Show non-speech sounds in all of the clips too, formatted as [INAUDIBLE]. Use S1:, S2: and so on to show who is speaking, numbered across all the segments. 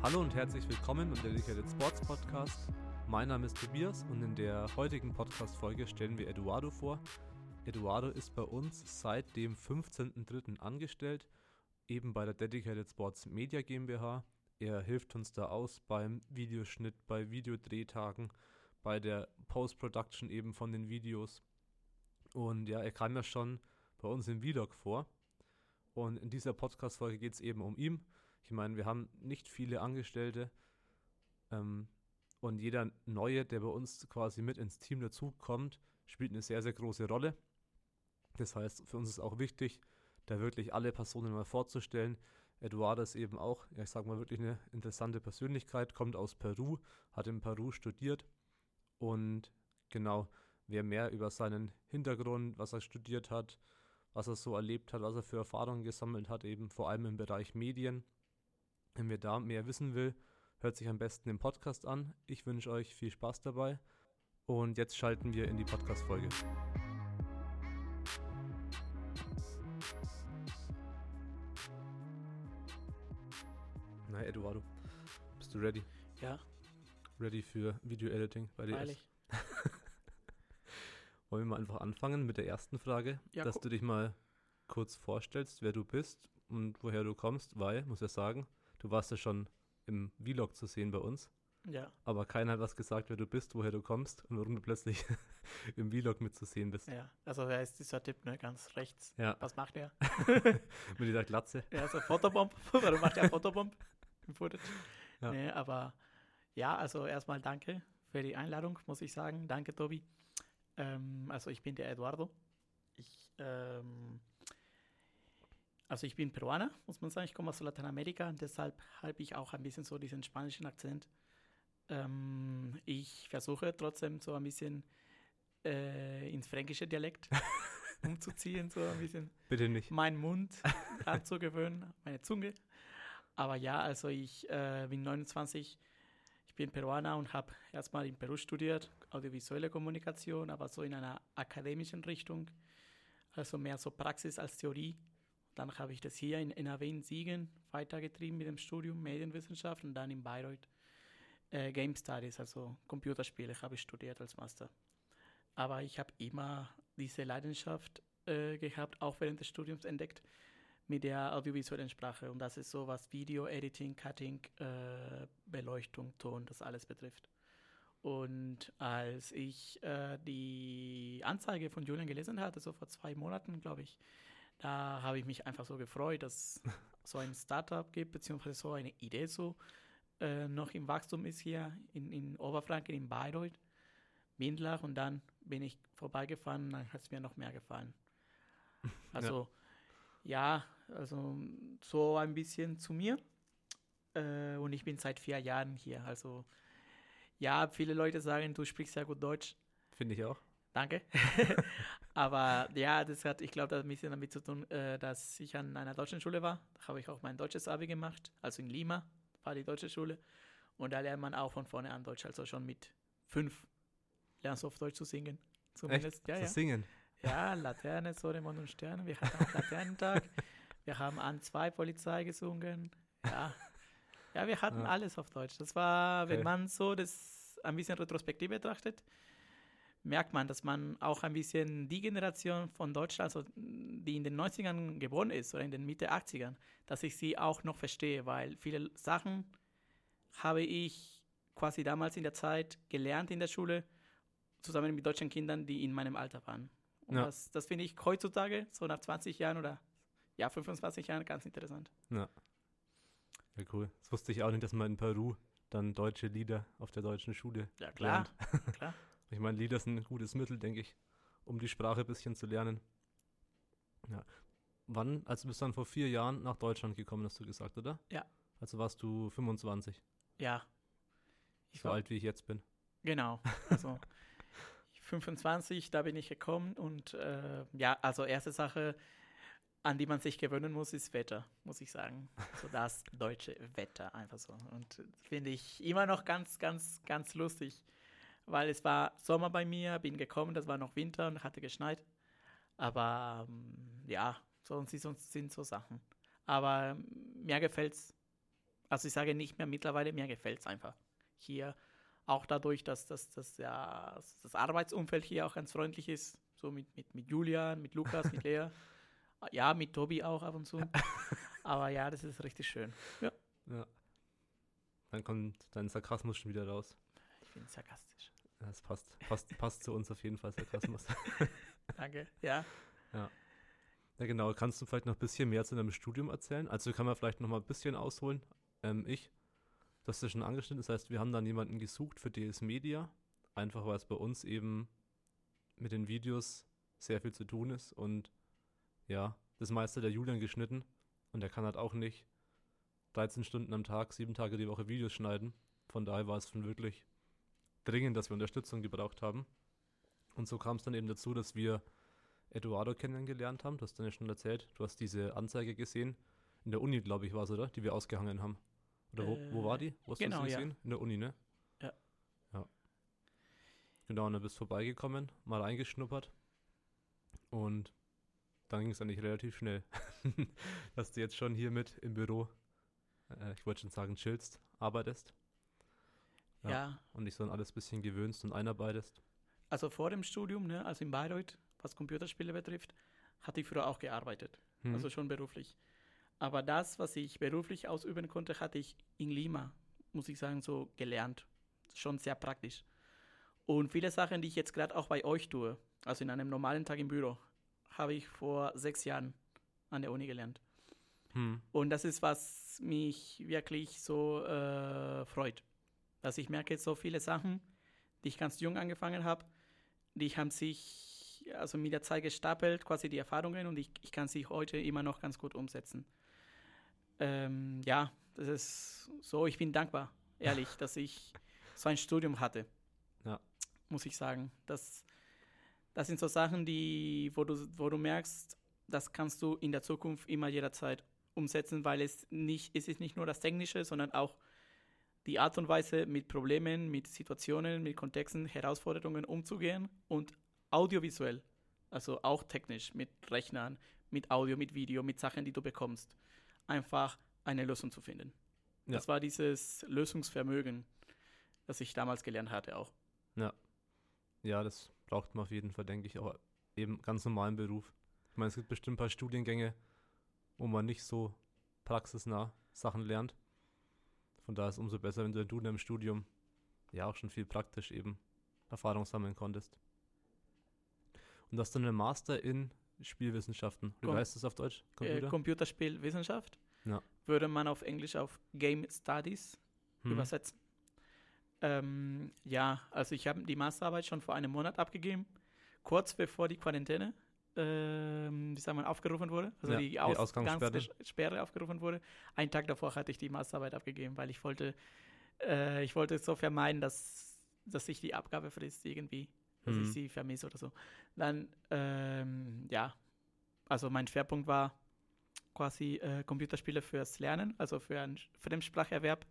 S1: Hallo und herzlich willkommen im Dedicated Sports Podcast. Mein Name ist Tobias und in der heutigen Podcast-Folge stellen wir Eduardo vor. Eduardo ist bei uns seit dem 15.03. angestellt, eben bei der Dedicated Sports Media GmbH. Er hilft uns da aus beim Videoschnitt, bei Videodrehtagen, bei der Post-Production eben von den Videos. Und ja, er kam ja schon bei uns im Vlog vor. Und in dieser Podcast-Folge geht es eben um ihn. Ich meine, wir haben nicht viele Angestellte. Ähm, und jeder Neue, der bei uns quasi mit ins Team dazukommt, spielt eine sehr, sehr große Rolle. Das heißt, für uns ist auch wichtig, da wirklich alle Personen mal vorzustellen. Eduardo ist eben auch, ja, ich sag mal, wirklich eine interessante Persönlichkeit, kommt aus Peru, hat in Peru studiert und genau, wer mehr über seinen Hintergrund, was er studiert hat, was er so erlebt hat, was er für Erfahrungen gesammelt hat, eben vor allem im Bereich Medien. Wenn wer da mehr wissen will, hört sich am besten den Podcast an. Ich wünsche euch viel Spaß dabei und jetzt schalten wir in die Podcast-Folge. Na, Eduardo, bist du ready?
S2: Ja,
S1: Ready für Video-Editing bei dir?
S2: freilich. [LAUGHS]
S1: Wollen wir mal einfach anfangen mit der ersten Frage,
S2: Ja,
S1: dass du dich mal kurz vorstellst, wer du bist und woher du kommst, weil, muss ja sagen, du warst ja schon im Vlog zu sehen bei uns,
S2: Ja,
S1: aber keiner hat was gesagt, wer du bist, woher du kommst und warum du plötzlich [LAUGHS] im Vlog mitzusehen bist.
S2: ja. Also da ist dieser Tipp ne, ganz rechts.
S1: Ja,
S2: Was macht er? [LAUGHS]
S1: mit dieser Glatze.
S2: Er ist ein Fotobomb. [LAUGHS] Warum macht er Fotobomb im Footage?
S1: Ja.
S2: Nee, aber ja, also erstmal danke für die Einladung, muss ich sagen. Danke, Tobi. Ähm, also ich bin der Eduardo. Ich, ähm, also ich bin Peruaner, muss man sagen. Ich komme aus Lateinamerika und deshalb habe ich auch ein bisschen so diesen spanischen Akzent. Ähm, ich versuche trotzdem so ein bisschen äh, ins fränkische Dialekt [LAUGHS] umzuziehen, so ein bisschen
S1: Bitte nicht.
S2: meinen Mund [LAUGHS] anzugewöhnen, meine Zunge. Aber ja, also ich äh, bin 29, ich bin Peruaner und habe erstmal in Peru studiert, audiovisuelle Kommunikation, aber so in einer akademischen Richtung, also mehr so Praxis als Theorie. Dann habe ich das hier in NRW in Siegen weitergetrieben mit dem Studium Medienwissenschaft und dann in Bayreuth äh, Game Studies, also Computerspiele, habe ich studiert als Master. Aber ich habe immer diese Leidenschaft äh, gehabt, auch während des Studiums entdeckt, mit der audiovisuellen Sprache. Und das ist so, was Video, Editing, Cutting, äh, Beleuchtung, Ton, das alles betrifft. Und als ich äh, die Anzeige von Julian gelesen hatte, so vor zwei Monaten, glaube ich, da habe ich mich einfach so gefreut, dass so ein Startup gibt, beziehungsweise so eine Idee so äh, noch im Wachstum ist hier in, in Oberfranken, in Bayreuth, Windlach. Und dann bin ich vorbeigefahren und dann hat es mir noch mehr gefallen. [LAUGHS] Also, ja, also so ein bisschen zu mir. Äh, und ich bin seit vier Jahren hier. Also, ja, viele Leute sagen, du sprichst sehr gut Deutsch.
S1: Finde ich auch.
S2: Danke. [LAUGHS] Aber ja, das hat, ich glaube, das hat ein bisschen damit zu tun, äh, dass ich an einer deutschen Schule war. Da habe ich auch mein deutsches Abi gemacht. Also in Lima war die deutsche Schule. Und da lernt man auch von vorne an Deutsch. Also schon mit fünf lernst du auf Deutsch zu singen. Zumindest,
S1: Echt?
S2: ja,
S1: Zu
S2: ja.
S1: singen.
S2: Ja, Laterne, Sonne, Mond und Sterne. Wir hatten auch Laternentag. Wir haben an zwei Polizei gesungen. Ja, ja wir hatten
S1: Ja.
S2: alles auf Deutsch. Das war, wenn
S1: Okay.
S2: man so das ein bisschen retrospektiv betrachtet, merkt man, dass man auch ein bisschen die Generation von Deutschland, also die in den 90ern geboren ist oder in den Mitte 80ern, dass ich sie auch noch verstehe, weil viele Sachen habe ich quasi damals in der Zeit gelernt in der Schule, zusammen mit deutschen Kindern, die in meinem Alter waren. Und
S1: Ja.
S2: das, das finde ich heutzutage, so nach 20 Jahren oder ja, 25 Jahren, ganz interessant.
S1: Ja. Ja, cool. Das wusste ich auch nicht, dass man in Peru dann deutsche Lieder auf der deutschen Schule
S2: Ja, klar.
S1: lernt.
S2: klar. [LAUGHS]
S1: Ich meine, Lieder sind ein gutes Mittel, denke ich, um die Sprache ein bisschen zu lernen. Ja. Wann, also du bist dann vor vier Jahren nach Deutschland gekommen, hast du gesagt, oder?
S2: Ja.
S1: Also warst du 25,
S2: Ja. Ich
S1: so
S2: war,
S1: alt wie ich jetzt bin.
S2: Genau. Also [LAUGHS] 25, da bin ich gekommen und äh, ja, also erste Sache, an die man sich gewöhnen muss, ist Wetter, muss ich sagen. So das deutsche Wetter einfach so. Und finde ich immer noch ganz, ganz, ganz lustig, weil es war Sommer bei mir, bin gekommen, das war noch Winter und hatte geschneit. Aber ähm, ja, sonst sind so Sachen. Aber mir gefällt es, also ich sage nicht mehr mittlerweile, mir gefällt es einfach. Hier auch dadurch, dass, dass, dass ja, das Arbeitsumfeld hier auch ganz freundlich ist, so mit, mit, mit Julian, mit Lukas, mit Lea. [LAUGHS] Ja, mit Tobi auch ab und zu. [LAUGHS] Aber ja, das ist richtig schön. Ja.
S1: ja. Dann kommt dein Sarkasmus schon wieder raus.
S2: Ich bin sarkastisch.
S1: Das passt, passt, passt zu uns auf jeden Fall, Sarkasmus. [LAUGHS]
S2: Danke, ja.
S1: Ja. Ja, genau. Kannst du vielleicht noch ein bisschen mehr zu deinem Studium erzählen? Also kann man vielleicht noch mal ein bisschen ausholen. Ähm, ich, das ist ja schon angeschnitten. Das heißt, wir haben dann jemanden gesucht für DS Media. Einfach weil es bei uns eben mit den Videos sehr viel zu tun ist. Und ja, das meiste der Julian geschnitten. Und er kann halt auch nicht 13 Stunden am Tag, sieben Tage die Woche Videos schneiden. Von daher war es schon wirklich dringend, dass wir Unterstützung gebraucht haben. Und so kam es dann eben dazu, dass wir Eduardo kennengelernt haben. Du hast dann ja schon erzählt, du hast diese Anzeige gesehen. In der Uni, glaube ich, war es, oder? Die wir ausgehangen haben. Oder wo, äh, wo war die? Wo hast
S2: genau,
S1: du sie
S2: gesehen? Ja.
S1: In der Uni, ne?
S2: Ja.
S1: Ja. Genau, und dann bist du vorbeigekommen, mal eingeschnuppert. Und dann ging es eigentlich relativ schnell, [LAUGHS] dass du jetzt schon hier mit im Büro, äh, ich wollte schon sagen, chillst, arbeitest.
S2: Ja. ja.
S1: Und dich so an alles ein bisschen gewöhnst und einarbeitest.
S2: Also vor dem Studium, ne, also in Bayreuth, was Computerspiele betrifft, hatte ich früher auch gearbeitet. Hm. Also schon beruflich. Aber das, was ich beruflich ausüben konnte, hatte ich in Lima, muss ich sagen, so gelernt. Schon sehr praktisch. Und viele Sachen, die ich jetzt gerade auch bei euch tue, also in einem normalen Tag im Büro, habe ich vor sechs Jahren an der Uni gelernt. Hm. Und das ist, was mich wirklich so äh, freut. Dass ich merke, so viele Sachen, die ich ganz jung angefangen habe, die haben sich also mit der Zeit gestapelt, quasi die Erfahrungen, und ich, ich kann sie heute immer noch ganz gut umsetzen. Ähm, ja, das ist so, ich bin dankbar, ehrlich, [LAUGHS] dass ich so ein Studium hatte.
S1: Ja.
S2: Muss ich sagen. Das, das sind so Sachen, die, wo du, wo du merkst, das kannst du in der Zukunft immer jederzeit umsetzen, weil es nicht, es ist nicht nur das Technische, sondern auch die Art und Weise, mit Problemen, mit Situationen, mit Kontexten, Herausforderungen umzugehen und audiovisuell, also auch technisch, mit Rechnern, mit Audio, mit Video, mit Sachen, die du bekommst, einfach eine Lösung zu finden. Ja. Das war dieses Lösungsvermögen, das ich damals gelernt hatte auch.
S1: Ja. Ja, das braucht man auf jeden Fall, denke ich, auch eben ganz normalen Beruf. Ich meine, es gibt bestimmt ein paar Studiengänge, wo man nicht so praxisnah Sachen lernt. Von daher ist es umso besser, wenn du in deinem Studium ja auch schon viel praktisch eben Erfahrung sammeln konntest. Und das dann ein Master in Spielwissenschaften. Wie heißt das auf Deutsch?
S2: Computer? Äh, Computerspielwissenschaft.
S1: Ja.
S2: Würde man auf Englisch auf Game Studies hm. übersetzen. Ähm, ja, also ich habe die Masterarbeit schon vor einem Monat abgegeben, kurz bevor die Quarantäne, ähm, wie sagen wir, aufgerufen wurde, also ja, die, Aus die Ausgangssperre aufgerufen wurde. Einen Tag davor hatte ich die Masterarbeit abgegeben, weil ich wollte, äh, ich wollte so vermeiden, dass, dass ich die Abgabefrist irgendwie, dass mhm. ich sie vermisse oder so. Dann, ähm, ja, also mein Schwerpunkt war quasi äh, Computerspiele fürs Lernen, also für einen Fremdspracherwerb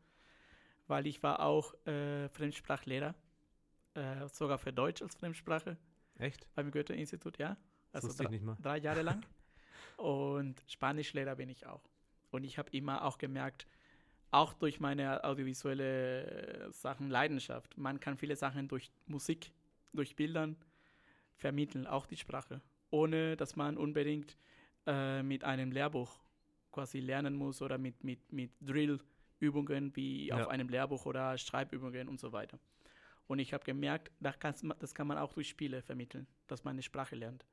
S2: weil ich war auch äh, Fremdsprachlehrer, äh, sogar für Deutsch als Fremdsprache.
S1: Echt?
S2: Beim Goethe-Institut, ja.
S1: Also drei,
S2: drei Jahre lang. [LAUGHS] Und Spanischlehrer bin ich auch. Und ich habe immer auch gemerkt, auch durch meine audiovisuelle Sachen Leidenschaft, man kann viele Sachen durch Musik, durch Bildern vermitteln, auch die Sprache, ohne dass man unbedingt äh, mit einem Lehrbuch quasi lernen muss oder mit, mit, mit Drill Übungen wie ja. auf einem Lehrbuch oder Schreibübungen und so weiter. Und ich habe gemerkt, das, das kann man auch durch Spiele vermitteln, dass man eine Sprache lernt.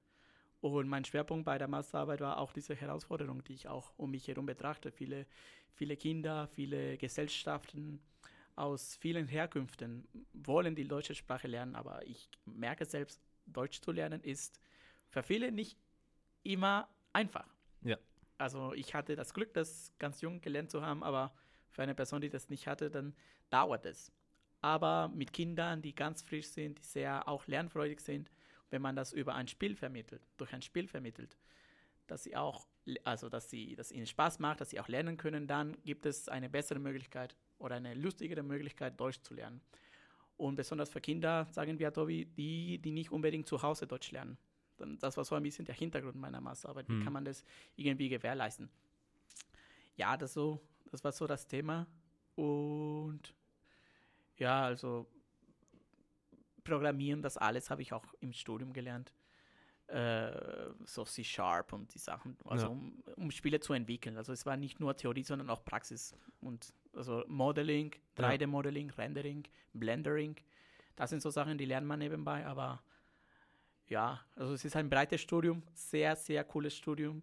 S2: Und mein Schwerpunkt bei der Masterarbeit war auch diese Herausforderung, die ich auch um mich herum betrachte. Viele, viele Kinder, viele Gesellschaften aus vielen Herkünften wollen die deutsche Sprache lernen, aber ich merke selbst, Deutsch zu lernen ist für viele nicht immer einfach.
S1: Ja.
S2: Also ich hatte das Glück, das ganz jung gelernt zu haben, aber für eine Person, die das nicht hatte, dann dauert es. Aber mit Kindern, die ganz frisch sind, die sehr auch lernfreudig sind, wenn man das über ein Spiel vermittelt, durch ein Spiel vermittelt, dass sie auch, also dass sie, dass ihnen Spaß macht, dass sie auch lernen können, dann gibt es eine bessere Möglichkeit oder eine lustigere Möglichkeit, Deutsch zu lernen. Und besonders für Kinder, sagen wir, Tobi, die, die nicht unbedingt zu Hause Deutsch lernen. Das war so ein bisschen der Hintergrund meiner Masterarbeit. Wie
S1: Hm.
S2: kann man das irgendwie gewährleisten? Ja, das, so, das war so das Thema. Und ja, also Programmieren, das alles habe ich auch im Studium gelernt. Äh, so C-Sharp und die Sachen, also
S1: Ja.
S2: um, um Spiele zu entwickeln. Also es war nicht nur Theorie, sondern auch Praxis. Und also Modeling,
S1: Ja.
S2: 3D-Modeling, Rendering, Blendering. Das sind so Sachen, die lernt man nebenbei, aber ja, also es ist ein breites Studium, sehr, sehr cooles Studium.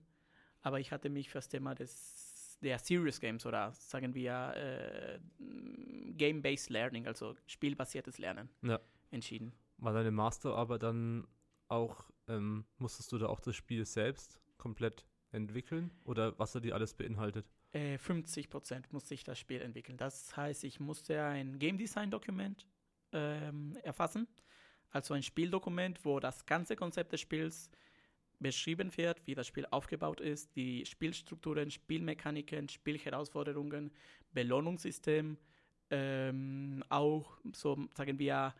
S2: Aber ich hatte mich für das Thema des, der Serious Games oder sagen wir äh, Game-Based Learning, also spielbasiertes Lernen,
S1: Ja.
S2: entschieden.
S1: War deine Masterarbeit dann auch, ähm, musstest du da auch das Spiel selbst komplett entwickeln? Oder was er dir alles beinhaltet?
S2: Äh, 50 Prozent musste ich das Spiel entwickeln. Das heißt, ich musste ein Game Design Dokument ähm, erfassen, also ein Spieldokument, wo das ganze Konzept des Spiels beschrieben wird, wie das Spiel aufgebaut ist, die Spielstrukturen, Spielmechaniken, Spielherausforderungen, Belohnungssystem, ähm, auch so sagen wir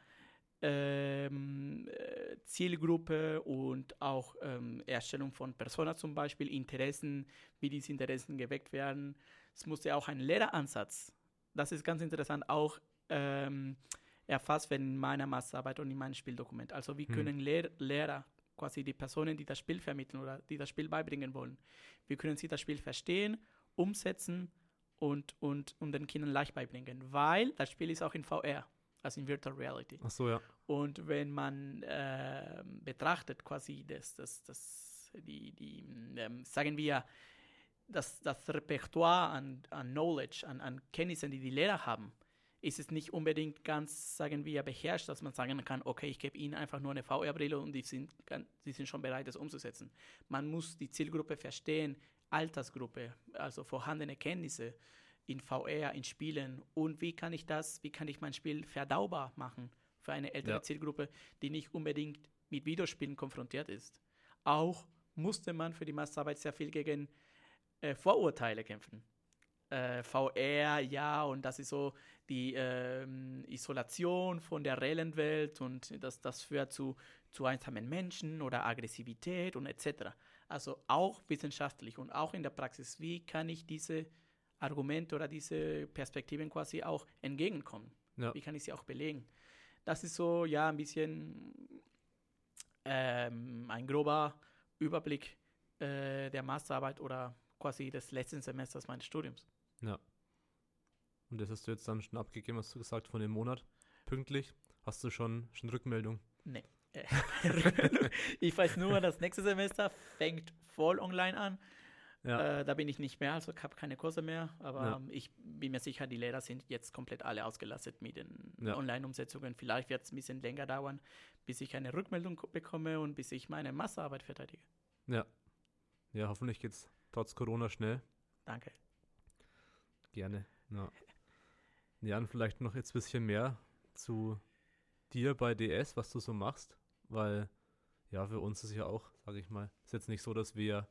S2: ähm, äh, Zielgruppe und auch ähm, Erstellung von Persona zum Beispiel, Interessen, wie diese Interessen geweckt werden. Es musste auch ein Lehreransatz, das ist ganz interessant, auch ähm, erfasst werden in meiner Masterarbeit und in meinem Spieldokument. Also wie
S1: Hm.
S2: können Lehr Lehrer, quasi die Personen, die das Spiel vermitteln oder die das Spiel beibringen wollen, wie können sie das Spiel verstehen, umsetzen und, und, und den Kindern leicht beibringen? Weil das Spiel ist auch in VR, also in Virtual Reality.
S1: Ach so, ja.
S2: Und wenn man äh, betrachtet, quasi das, das, das, die, die ähm, sagen wir, das, das Repertoire an, an Knowledge, an, an Kenntnissen, die die Lehrer haben, ist es nicht unbedingt ganz, sagen wir, beherrscht, dass man sagen kann, okay, ich gebe ihnen einfach nur eine VR-Brille und die sind, die sind schon bereit, das umzusetzen. Man muss die Zielgruppe verstehen, Altersgruppe, also vorhandene Kenntnisse in VR, in Spielen und wie kann ich das, wie kann ich mein Spiel verdaubar machen für eine ältere
S1: Ja.
S2: Zielgruppe, die nicht unbedingt mit Videospielen konfrontiert ist. Auch musste man für die Masterarbeit sehr viel gegen äh, Vorurteile kämpfen. Äh, VR, ja, und das ist so die ähm, Isolation von der reellen Welt und das, das führt zu, zu einsamen Menschen oder Aggressivität und etc. Also auch wissenschaftlich und auch in der Praxis, wie kann ich diese Argumente oder diese Perspektiven quasi auch entgegenkommen?
S1: Ja.
S2: Wie kann ich sie auch belegen? Das ist so, ja, ein bisschen ähm, ein grober Überblick äh, der Masterarbeit oder quasi des letzten Semesters meines Studiums.
S1: Und das hast du jetzt dann schon abgegeben, hast du gesagt, von dem Monat. Pünktlich. Hast du schon, schon Rückmeldung?
S2: Nee. [LAUGHS] Ich weiß nur, das nächste Semester fängt voll online an.
S1: Ja.
S2: Äh, da bin ich nicht mehr, also ich habe keine Kurse mehr. Aber
S1: Ja.
S2: ich bin mir sicher, die Lehrer sind jetzt komplett alle ausgelastet mit den
S1: Ja.
S2: Online-Umsetzungen. Vielleicht wird es ein bisschen länger dauern, bis ich eine Rückmeldung ko- bekomme und bis ich meine Masterarbeit verteidige.
S1: Ja. Ja, hoffentlich geht's trotz Corona schnell.
S2: Danke.
S1: Gerne. Ja. Ja, und vielleicht noch jetzt ein bisschen mehr zu dir bei DS, was du so machst, weil ja, für uns ist ja auch, sage ich mal, ist jetzt nicht so, dass wir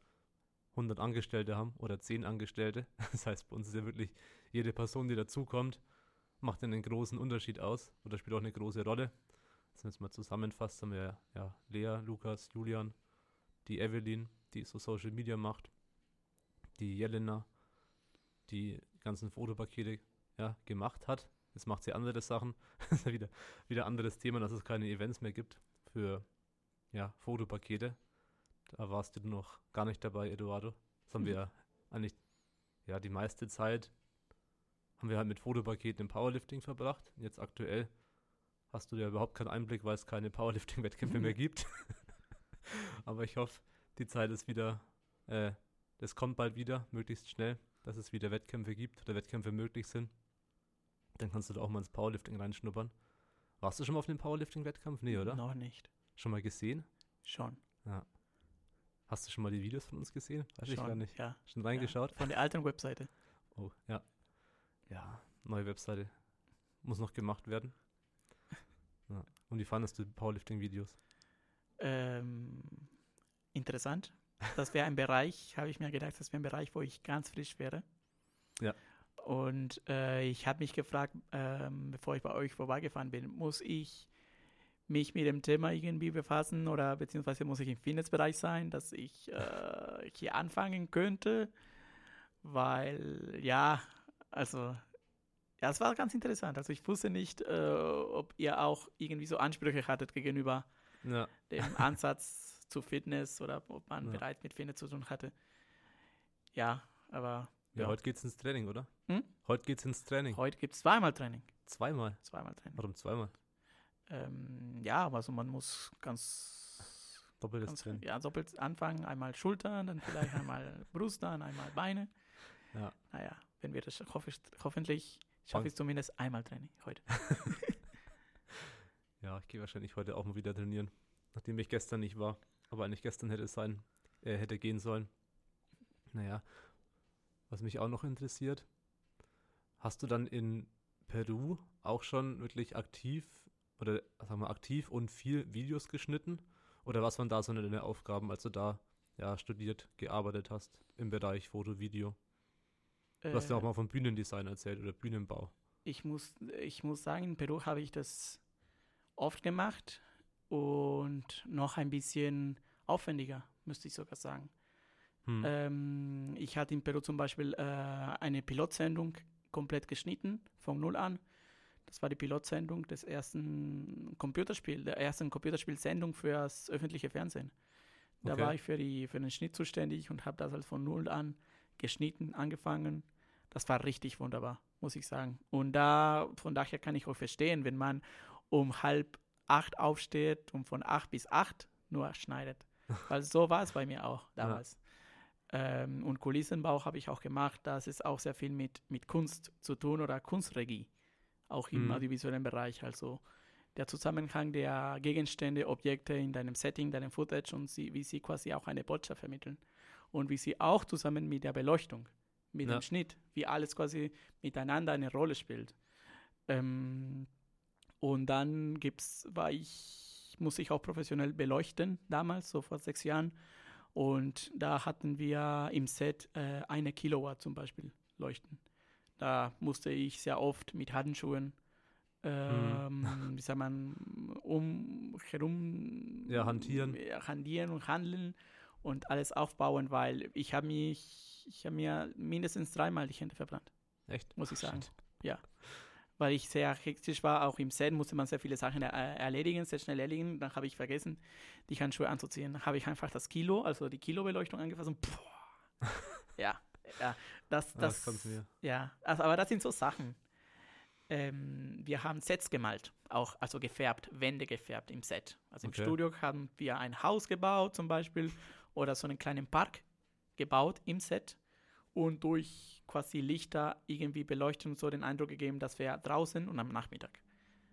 S1: 100 Angestellte haben oder 10 Angestellte. [LAUGHS] Das heißt, bei uns ist ja wirklich jede Person, die dazukommt, macht einen großen Unterschied aus oder spielt auch eine große Rolle. Das jetzt mal zusammenfasst, haben wir ja Lea, Lukas, Julian, die Evelyn, die so Social Media macht, die Jelena, die ganzen Fotopakete ja, gemacht hat. Jetzt macht sie andere Sachen. [LAUGHS] das ist ja wieder, wieder anderes Thema, dass es keine Events mehr gibt für ja, Fotopakete. Da warst du noch gar nicht dabei, Eduardo. Das haben
S2: Mhm.
S1: wir eigentlich, ja, die meiste Zeit haben wir halt mit Fotopaketen im Powerlifting verbracht. Jetzt aktuell hast du ja überhaupt keinen Einblick, weil es keine Powerlifting-Wettkämpfe mehr gibt. [LAUGHS] Aber ich hoffe, die Zeit ist wieder, äh, das kommt bald wieder, möglichst schnell, dass es wieder Wettkämpfe gibt oder Wettkämpfe möglich sind. Dann kannst du da auch mal ins Powerlifting reinschnuppern. Warst du schon mal auf einem Powerlifting-Wettkampf? Nee, oder?
S2: Noch nicht.
S1: Schon mal gesehen?
S2: Schon.
S1: Hast du schon mal die Videos von uns gesehen? Weiß ich
S2: schon.
S1: gar nicht.
S2: Ja.
S1: Schon reingeschaut?
S2: Ja. Von der alten Webseite.
S1: Oh, ja. Ja, neue Webseite. Muss noch gemacht werden. Ja. Und wie fandest du die Powerlifting-Videos?
S2: Ähm, interessant. Das wäre ein Bereich, habe ich mir gedacht, das wäre ein Bereich, wo ich ganz frisch wäre.
S1: Ja.
S2: Und äh, ich habe mich gefragt, ähm, bevor ich bei euch vorbeigefahren bin, muss ich mich mit dem Thema irgendwie befassen oder beziehungsweise muss ich im Fitnessbereich sein, dass ich äh, hier anfangen könnte, weil ja, also ja, es war ganz interessant. Also ich wusste nicht, äh, ob ihr auch irgendwie so Ansprüche hattet gegenüber
S1: Ja.
S2: dem Ansatz zu Fitness oder ob man
S1: Ja.
S2: bereits mit Fitness zu tun hatte. Ja, aber
S1: Ja,
S2: Ja.
S1: heute geht's ins Training, oder?
S2: Hm?
S1: Heute geht's ins Training.
S2: heute gibt es zweimal Training.
S1: Zweimal.
S2: Zweimal Training.
S1: Warum zweimal?
S2: Ähm, ja, also man muss ganz,
S1: Doppeltes
S2: ganz
S1: Training.
S2: ja, doppelt anfangen. Einmal Schultern, dann vielleicht einmal [LAUGHS] Brust, dann einmal Beine.
S1: Ja.
S2: Naja, wenn wir das hoffe, hoffentlich schaffe ich zumindest einmal Training heute. [LAUGHS]
S1: Ja, ich gehe wahrscheinlich heute auch mal wieder trainieren, nachdem ich gestern nicht war, aber eigentlich gestern hätte es sein, äh, hätte gehen sollen. Naja, was mich auch noch interessiert, hast du dann in Peru auch schon wirklich aktiv oder sagen wir aktiv und viel Videos geschnitten? Oder was waren da so deine Aufgaben, als du da ja studiert, gearbeitet hast im Bereich Foto, Video? Du hast ja auch
S2: Äh,
S1: mal vom Bühnendesign erzählt oder Bühnenbau.
S2: ich, muss, ich muss sagen, in Peru habe ich das oft gemacht und noch ein bisschen aufwendiger, müsste ich sogar sagen.
S1: Hm.
S2: Ähm, ich hatte in Peru zum Beispiel äh, eine Pilotsendung komplett geschnitten, von null an. Das war die Pilotsendung des ersten Computerspiels, der ersten Computerspielsendung für das öffentliche Fernsehen. Da
S1: Okay.
S2: war ich für, die, für den Schnitt zuständig und habe das halt von null an geschnitten, angefangen. Das war richtig wunderbar, muss ich sagen. Und da, von daher kann ich auch verstehen, wenn man um halb acht aufsteht und von acht bis acht nur schneidet. [LAUGHS] Weil so war es bei mir auch damals. Ähm, und Kulissenbau habe ich auch gemacht. Das ist auch sehr viel mit, mit Kunst zu tun oder Kunstregie. Auch im
S1: Mhm.
S2: audiovisuellen Bereich. Also der Zusammenhang der Gegenstände, Objekte in deinem Setting, deinem Footage und sie, wie sie quasi auch eine Botschaft vermitteln. Und wie sie auch zusammen mit der Beleuchtung, mit
S1: Ja.
S2: dem Schnitt, wie alles quasi miteinander eine Rolle spielt. Ähm, und dann gibt's, war ich, muss ich auch professionell beleuchten, damals, so vor sechs Jahren. Und da hatten wir im Set äh, eine Kilowatt zum Beispiel leuchten. Da musste ich sehr oft mit Handschuhen, ähm, [LAUGHS] wie sagt man, um herum
S1: Ja, hantieren.
S2: hantieren und handeln und alles aufbauen, weil ich habe mich, ich habe mir mindestens dreimal die Hände verbrannt,
S1: Echt?
S2: muss ich sagen.
S1: Shit.
S2: Ja. Weil ich sehr hektisch war, auch im Set musste man sehr viele Sachen er erledigen, sehr schnell erledigen. Dann habe ich vergessen, die Handschuhe anzuziehen. Dann habe ich einfach das Kilo, also die Kilobeleuchtung angefasst und [LAUGHS] boah. ja, ja, das, das,
S1: mir.
S2: ja, also, aber das sind so Sachen. Ähm, wir haben Sets gemalt, auch also gefärbt, Wände gefärbt im Set. Also
S1: Okay.
S2: im Studio haben wir ein Haus gebaut zum Beispiel oder so einen kleinen Park gebaut im Set und durch quasi Lichter irgendwie beleuchtet und so den Eindruck gegeben, dass wir draußen und am Nachmittag.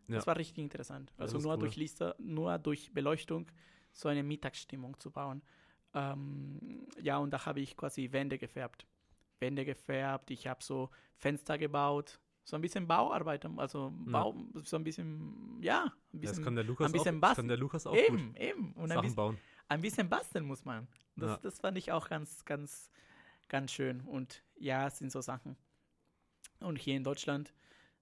S2: Das
S1: Ja.
S2: war richtig interessant.
S1: Das
S2: Also nur
S1: cool.
S2: durch Lichter, nur durch Beleuchtung so eine Mittagsstimmung zu bauen. Ähm, ja, und da habe ich quasi Wände gefärbt. Wände gefärbt, ich habe so Fenster gebaut, so ein bisschen Bauarbeit, also Bau, so ein bisschen, ja, ein
S1: Ja,
S2: bisschen,
S1: das kann der Lukas
S2: ein bisschen
S1: auch, das kann
S2: basteln.
S1: der Lukas auch
S2: eben, eben. Und
S1: gut.
S2: ein
S1: Sachen
S2: bisschen,
S1: bauen.
S2: ein bisschen basteln muss man. Das,
S1: Ja.
S2: das fand ich auch ganz, ganz, ganz schön. Und ja, es sind so Sachen. Und hier in Deutschland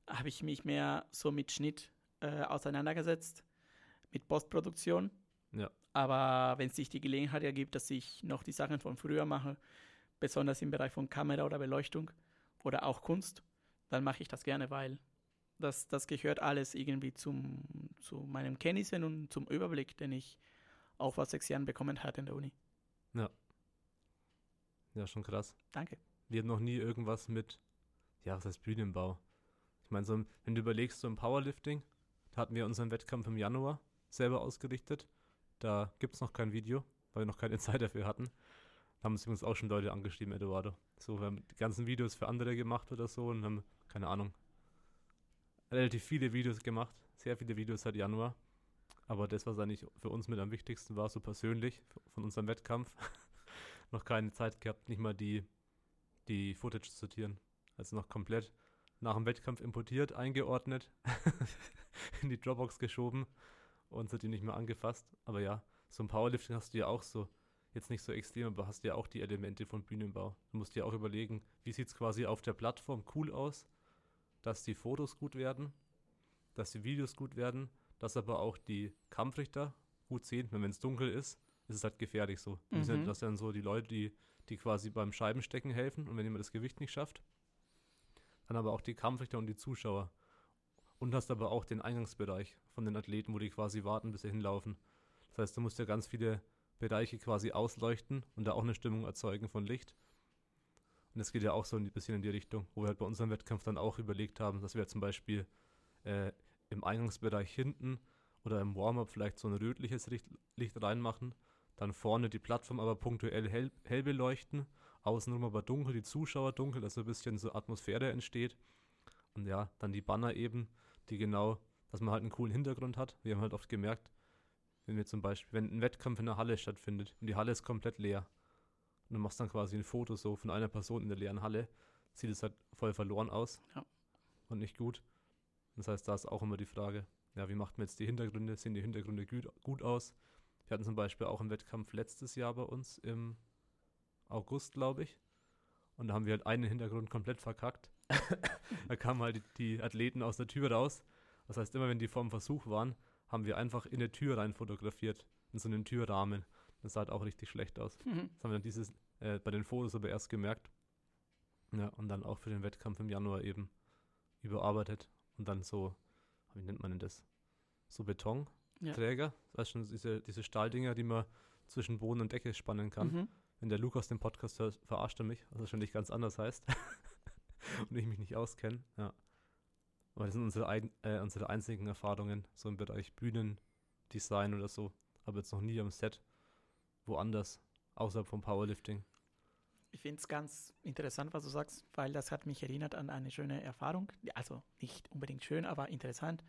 S2: habe ich mich mehr so mit Schnitt äh, auseinandergesetzt, mit Postproduktion.
S1: Ja.
S2: Aber wenn sich die Gelegenheit ergibt, dass ich noch die Sachen von früher mache, besonders im Bereich von Kamera oder Beleuchtung oder auch Kunst, dann mache ich das gerne, weil das, das gehört alles irgendwie zum, zu meinem Kenntnissen und zum Überblick, den ich auch vor sechs Jahren bekommen hatte in der Uni.
S1: Ja, schon krass.
S2: Danke.
S1: Wir haben noch nie irgendwas mit, ja, was heißt Bühnenbau? Ich meine, so, wenn du überlegst, so im Powerlifting, da hatten wir unseren Wettkampf im Januar selber ausgerichtet. Da gibt es noch kein Video, weil wir noch keine [LAUGHS] Zeit dafür hatten. Da haben uns übrigens auch schon Leute angeschrieben, Eduardo. So, wir haben die ganzen Videos für andere gemacht oder so und haben, keine Ahnung, relativ viele Videos gemacht. Sehr viele Videos seit Januar. Aber das, was eigentlich für uns mit am wichtigsten war, so persönlich, von unserem Wettkampf, [LAUGHS] noch keine Zeit gehabt, nicht mal die, die Footage zu sortieren. Also noch komplett nach dem Wettkampf importiert, eingeordnet, [LAUGHS] in die Dropbox geschoben und seitdem nicht mehr angefasst. Aber ja, so ein Powerlifting hast du ja auch so, jetzt nicht so extrem, aber hast ja auch die Elemente von Bühnenbau. Du musst dir auch überlegen, wie sieht es quasi auf der Plattform cool aus, dass die Fotos gut werden, dass die Videos gut werden, dass aber auch die Kampfrichter gut sehen, wenn es dunkel ist, ist es halt gefährlich so.
S2: Mhm.
S1: Das sind dann so die Leute, die, die quasi beim Scheibenstecken helfen und wenn jemand das Gewicht nicht schafft, dann aber auch die Kampfrichter und die Zuschauer. Und hast aber auch den Eingangsbereich von den Athleten, wo die quasi warten, bis sie hinlaufen. Das heißt, du musst ja ganz viele Bereiche quasi ausleuchten und da auch eine Stimmung erzeugen von Licht. Und das geht ja auch so ein bisschen in die Richtung, wo wir halt bei unserem Wettkampf dann auch überlegt haben, dass wir zum Beispiel äh, im Eingangsbereich hinten oder im Warm-up vielleicht so ein rötliches Licht, Licht reinmachen, dann vorne die Plattform aber punktuell hell, hell beleuchten, außenrum aber dunkel, die Zuschauer dunkel, dass so ein bisschen so Atmosphäre entsteht. Und ja, dann die Banner eben, die genau, dass man halt einen coolen Hintergrund hat. Wir haben halt oft gemerkt, wenn wir zum Beispiel, wenn ein Wettkampf in der Halle stattfindet und die Halle ist komplett leer und du machst dann quasi ein Foto so von einer Person in der leeren Halle, sieht es halt voll verloren aus
S2: Ja.
S1: und nicht gut. Das heißt, da ist auch immer die Frage, ja, wie macht man jetzt die Hintergründe? Sehen die Hintergründe gut, gut aus? Wir hatten zum Beispiel auch einen Wettkampf letztes Jahr bei uns im August, glaube ich. Und da haben wir halt einen Hintergrund komplett verkackt. [LAUGHS] da kamen halt die, die Athleten aus der Tür raus. Das heißt, immer wenn die vorm Versuch waren, haben wir einfach in eine Tür rein fotografiert. In so einen Türrahmen. Das sah halt auch richtig schlecht aus.
S2: Mhm.
S1: Das haben wir dann dieses, äh, bei den Fotos aber erst gemerkt. Ja, und dann auch für den Wettkampf im Januar eben überarbeitet. Und dann so, wie nennt man denn das? So Betonträger.
S2: Ja.
S1: Weißt schon, diese, diese Stahldinger, die man zwischen Boden und Decke spannen kann.
S2: Mhm.
S1: Wenn der Lukas den Podcast hört, verarscht er mich, was wahrscheinlich ganz anders heißt. [LAUGHS] und ich mich nicht auskenne. Ja. Aber das sind unsere, äh, unsere einzigen Erfahrungen, so im Bereich Bühnendesign oder so. Aber jetzt noch nie am Set woanders, außerhalb vom Powerlifting.
S2: Ich finde es ganz interessant, was du sagst, weil das hat mich erinnert an eine schöne Erfahrung. Also nicht unbedingt schön, aber interessant.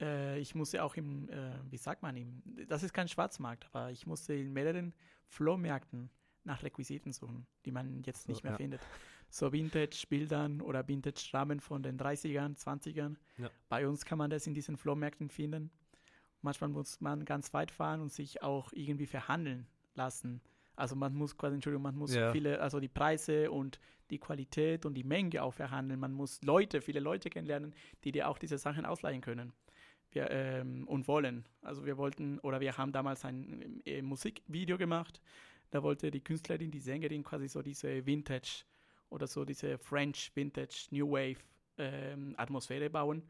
S2: Äh, ich musste auch im, äh, wie sagt man, im, das ist kein Schwarzmarkt, aber ich musste in mehreren Flohmärkten nach Requisiten suchen, die man jetzt
S1: So,
S2: nicht mehr
S1: ja.
S2: findet. So Vintage-Bildern oder Vintage-Rahmen von den 30ern, 20ern.
S1: Ja.
S2: Bei uns kann man das in diesen Flohmärkten finden. Manchmal muss man ganz weit fahren und sich auch irgendwie verhandeln lassen. Also man muss quasi, Entschuldigung, man muss
S1: Ja.
S2: viele, also die Preise und die Qualität und die Menge auch verhandeln. Man muss Leute, viele Leute kennenlernen, die dir auch diese Sachen ausleihen können. Wir, ähm, und wollen. Also wir wollten, oder wir haben damals ein äh, Musikvideo gemacht. Da wollte die Künstlerin, die Sängerin quasi so diese Vintage oder so diese French Vintage New Wave ähm, Atmosphäre bauen.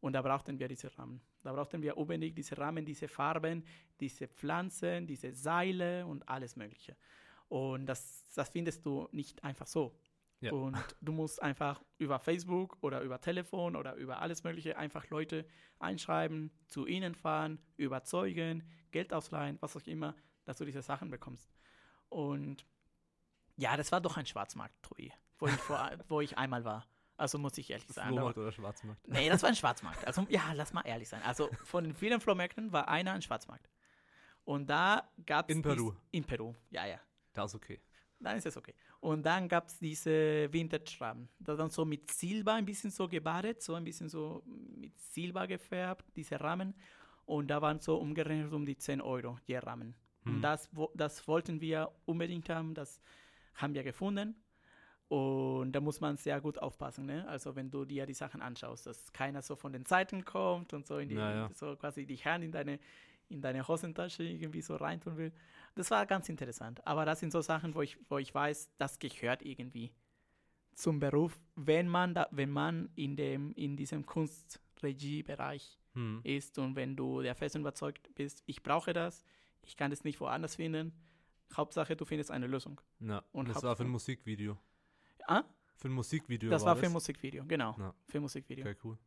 S2: Und da brauchten wir diese Rahmen. Da brauchten wir unbedingt diese Rahmen, diese Farben, diese Pflanzen, diese Seile und alles Mögliche. Und das, das findest du nicht einfach so.
S1: Ja.
S2: Und du musst einfach über Facebook oder über Telefon oder über alles Mögliche einfach Leute einschreiben, zu ihnen fahren, überzeugen, Geld ausleihen, was auch immer, dass du diese Sachen bekommst. Und ja, das war doch ein Schwarzmarkt, Tobi, wo [LAUGHS] wo ich einmal war. Also muss ich ehrlich sagen.
S1: Flohmarkt oder Schwarzmarkt?
S2: Nee, das war ein [LAUGHS] Schwarzmarkt. Also ja, lass mal ehrlich sein. Also von den vielen Flohmärkten war einer ein Schwarzmarkt. Und da gab es.
S1: In Peru.
S2: In Peru, ja, ja.
S1: Da ist okay.
S2: Dann ist es okay. Und dann gab es diese Vintage-Rahmen. Das dann so mit Silber ein bisschen so gebadet, so ein bisschen so mit Silber gefärbt, diese Rahmen. Und da waren so umgerechnet um die 10 Euro je Rahmen.
S1: Hm.
S2: Und das, wo- das wollten wir unbedingt haben, das haben wir gefunden. Und da muss man sehr gut aufpassen, ne? Also wenn du dir die Sachen anschaust, dass keiner so von den Seiten kommt und so in die,
S1: Ja, ja.
S2: so quasi die Hand in deine, in deine Hosentasche irgendwie so reintun will. Das war ganz interessant. Aber das sind so Sachen, wo ich, wo ich weiß, das gehört irgendwie zum Beruf, wenn man da, wenn man in dem, in diesem Kunstregiebereich
S1: Hm.
S2: ist und wenn du der festen überzeugt bist, ich brauche das, ich kann es nicht woanders finden. Hauptsache, du findest eine Lösung.
S1: Ja.
S2: Und
S1: das
S2: hab-
S1: war für ein Musikvideo.
S2: Ah,
S1: Für ein Musikvideo
S2: das
S1: war
S2: war für ein Musikvideo, genau.
S1: Ja.
S2: Für ein Musikvideo.
S1: Okay, cool.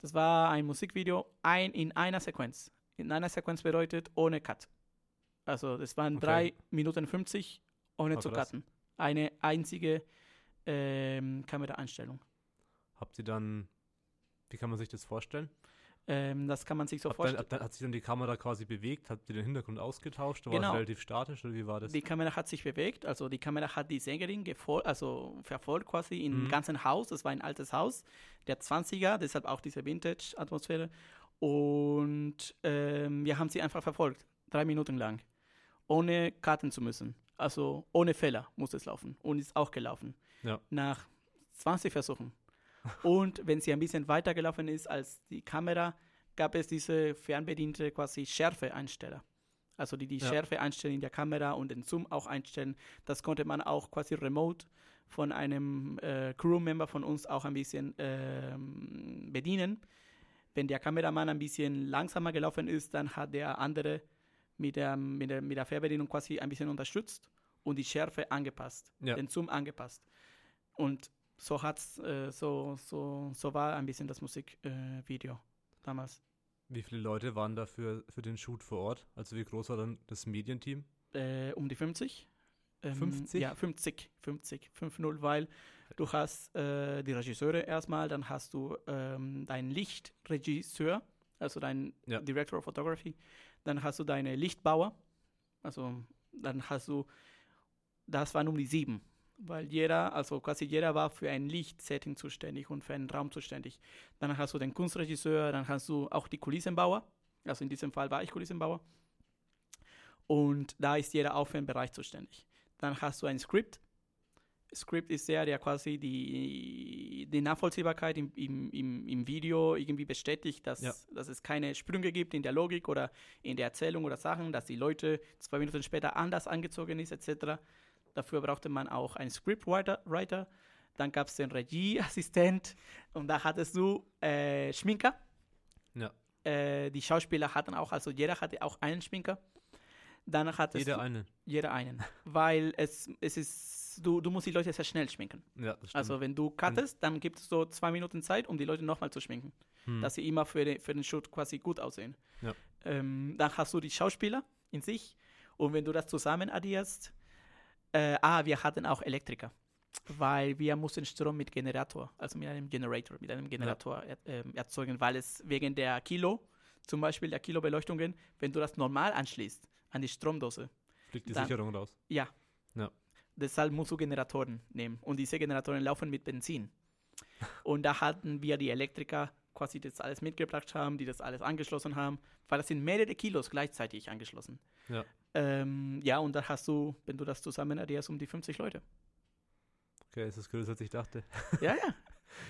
S2: Das war ein Musikvideo ein, in einer Sequenz. In einer Sequenz bedeutet ohne Cut. Also das waren
S1: Okay.
S2: 3 Minuten 50 ohne
S1: Ah,
S2: zu
S1: krass.
S2: cutten. Eine einzige ähm, Kameraeinstellung.
S1: Habt ihr dann, wie kann man sich das vorstellen?
S2: Ähm, das kann man sich so
S1: dann,
S2: vorstellen.
S1: hat, dann- hat sich dann die Kamera quasi bewegt? Habt ihr den Hintergrund ausgetauscht? War es
S2: Genau.
S1: relativ statisch oder wie war das?
S2: Die Kamera hat sich bewegt, also die Kamera hat die Sängerin also verfolgt quasi im
S1: Mhm.
S2: ganzen Haus. Das war ein altes Haus, der 20er, deshalb auch diese Vintage-Atmosphäre. Und ähm, wir haben sie einfach verfolgt, drei Minuten lang, ohne Karten zu müssen. Also ohne Fehler muss es laufen und ist auch gelaufen.
S1: Ja.
S2: Nach 20 Versuchen. und wenn sie ein bisschen weiter gelaufen ist als die Kamera, gab es diese fernbediente quasi Schärfe-Einsteller. Also die die
S1: Ja.
S2: Schärfe einstellen in der Kamera und den Zoom auch einstellen. Das konnte man auch quasi remote von einem äh, Crewmember von uns auch ein bisschen ähm, bedienen. Wenn der Kameramann ein bisschen langsamer gelaufen ist, dann hat der andere mit der, mit der, mit der Fernbedienung quasi ein bisschen unterstützt und die Schärfe angepasst,
S1: Ja.
S2: den Zoom angepasst. Und so hat's, äh, so, so, so war ein bisschen das Musikvideo äh, damals.
S1: Wie viele Leute waren da für, für den Shoot vor Ort? Also wie groß war dann das Medienteam?
S2: Äh, um die 50. Ähm,
S1: 50?
S2: Ja, 50, 50, 5-0, weil du hast äh, die Regisseure erstmal, dann hast du ähm, deinen Lichtregisseur, also dein
S1: Ja.
S2: Director of Photography, dann hast du deine Lichtbauer, also dann hast du, das waren um die sieben, weil jeder, also quasi jeder war für ein Lichtsetting zuständig und für einen Raum zuständig. Dann hast du den Kunstregisseur, dann hast du auch die Kulissenbauer, also in diesem Fall war ich Kulissenbauer. Und da ist jeder auch für einen Bereich zuständig. Dann hast du ein Script. Script ist der, der quasi die, die Nachvollziehbarkeit im, im, im, Video irgendwie bestätigt, dass,
S1: Ja.
S2: dass es keine Sprünge gibt in der Logik oder in der Erzählung oder Sachen, dass die Leute zwei Minuten später anders angezogen ist, etc. Dafür brauchte man auch einen Scriptwriter. Writer. Dann gab es den Regieassistent [LAUGHS] und da hattest du äh, Schminker.
S1: Ja.
S2: Äh, die Schauspieler hatten auch, also jeder hatte auch einen Schminker. Dann hattest
S1: Jeder
S2: du,
S1: eine.
S2: jeder einen. Weil es, es ist, du, du musst die Leute sehr schnell schminken.
S1: Ja.
S2: Also wenn du cuttest, dann gibt es so zwei Minuten Zeit, um die Leute nochmal zu schminken.
S1: Hm.
S2: Dass sie immer für den, für den Shoot quasi gut aussehen.
S1: Ja.
S2: Ähm, dann hast du die Schauspieler in sich. Und wenn du das zusammen addierst, äh, ah, wir hatten auch Elektriker. Weil wir mussten Strom mit Generator, also mit einem Generator, mit einem Generator er, ähm, erzeugen, weil es wegen der Kilo, zum Beispiel der Kilobeleuchtungen, wenn du das normal anschließt an die Stromdose,
S1: Fliegt die
S2: dann-
S1: Sicherung raus.
S2: ja.
S1: Ja.
S2: Deshalb musst du Generatoren nehmen. Und diese Generatoren laufen mit Benzin. [LAUGHS] Und da hatten wir die Elektriker quasi das alles mitgebracht haben, die das alles angeschlossen haben, weil das sind mehrere Kilos gleichzeitig angeschlossen.
S1: Ja.
S2: Ähm, ja, und da hast du, wenn du das zusammen addierst, um die 50 Leute.
S1: Okay, ist das größer, als ich dachte. [LAUGHS]
S2: Ja, ja.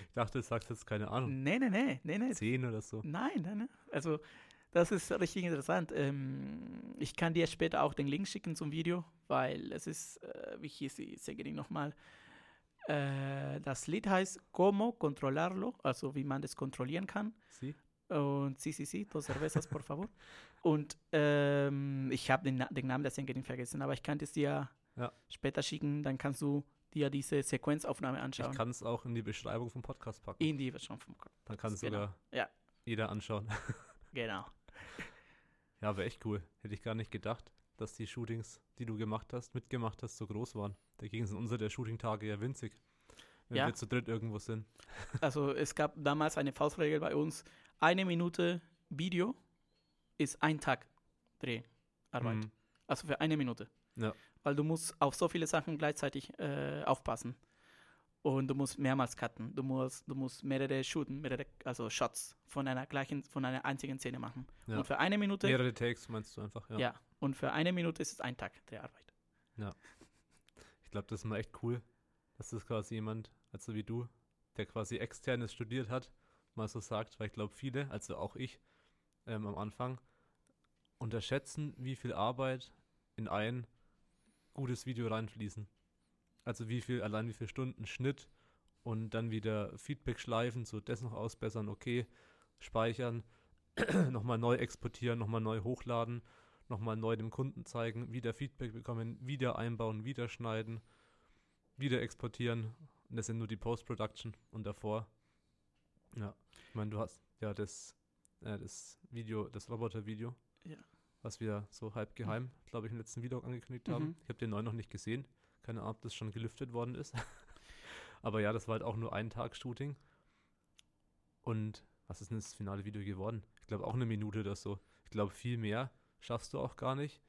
S1: Ich dachte, du sagst jetzt keine Ahnung.
S2: Nee, nee, nee, nee, nee.
S1: 10 oder so.
S2: Nein, nein, nein. Also, das ist richtig interessant. Ähm, ich kann dir später auch den Link schicken zum Video, weil es ist, äh, wie hieß die Sängerin nochmal? Äh, das Lied heißt Como controlarlo, also wie man das kontrollieren kann.
S1: Sie?
S2: Und sí, sí, sí, dos cervezas, por favor. Und ähm, ich habe den, Na den Namen der Sängerin vergessen, aber ich kann es dir
S1: Ja.
S2: später schicken, dann kannst du dir diese Sequenzaufnahme
S1: Ich
S2: anschauen.
S1: kann es auch in die Beschreibung vom Podcast packen.
S2: In die schon vom
S1: Dann kann es
S2: genau.
S1: sogar
S2: Ja.
S1: jeder anschauen. [LAUGHS]
S2: Genau.
S1: Ja, aber echt cool. Hätte ich gar nicht gedacht, dass die Shootings, die du gemacht hast, mitgemacht hast, so groß waren. Dagegen sind unsere der Shooting-Tage ja winzig. Wenn
S2: Ja.
S1: wir zu dritt irgendwo sind. [LAUGHS]
S2: Also es gab damals eine Faustregel bei uns. Eine Minute Video ist ein Tag Dreharbeit.
S1: Mhm.
S2: Also für eine Minute.
S1: Ja.
S2: Weil du musst auf so viele Sachen gleichzeitig äh, aufpassen. Und du musst mehrmals cutten. Du musst, du musst mehrere shooten, mehrere, also Shots von einer gleichen, von einer einzigen Szene machen.
S1: Ja.
S2: Und für eine Minute,
S1: Mehrere Takes meinst du einfach, ja.
S2: ja. und für eine Minute ist es ein Tag Dreharbeit.
S1: Ich glaube, das ist mal echt cool, dass das quasi jemand, also wie du, der quasi externes studiert hat, mal so sagt, weil ich glaube, viele, also auch ich ähm, am Anfang, unterschätzen, wie viel Arbeit in ein gutes Video reinfließen. Also wie viel, allein wie viele Stunden Schnitt und dann wieder Feedback schleifen, so das noch ausbessern, okay, speichern, [CLEARS THROAT] nochmal neu exportieren, nochmal neu hochladen, nochmal neu dem Kunden zeigen, wieder Feedback bekommen, wieder einbauen, wieder schneiden, wieder exportieren. Und das sind nur die Post-Production und davor. Ja, ich meine, du hast ja das, äh, das Video, das Roboter-Video,
S2: Ja.
S1: was wir so halb geheim, glaube ich, im letzten Video angekündigt haben.
S2: Mhm.
S1: Ich habe den neuen noch nicht gesehen. Keine Ahnung, ob das schon gelüftet worden ist. [LAUGHS] Aber ja, das war halt auch nur ein Tag Shooting. Und was ist denn das finale Video geworden? Ich glaube auch eine Minute oder so. Ich glaube, viel mehr schaffst du auch gar nicht.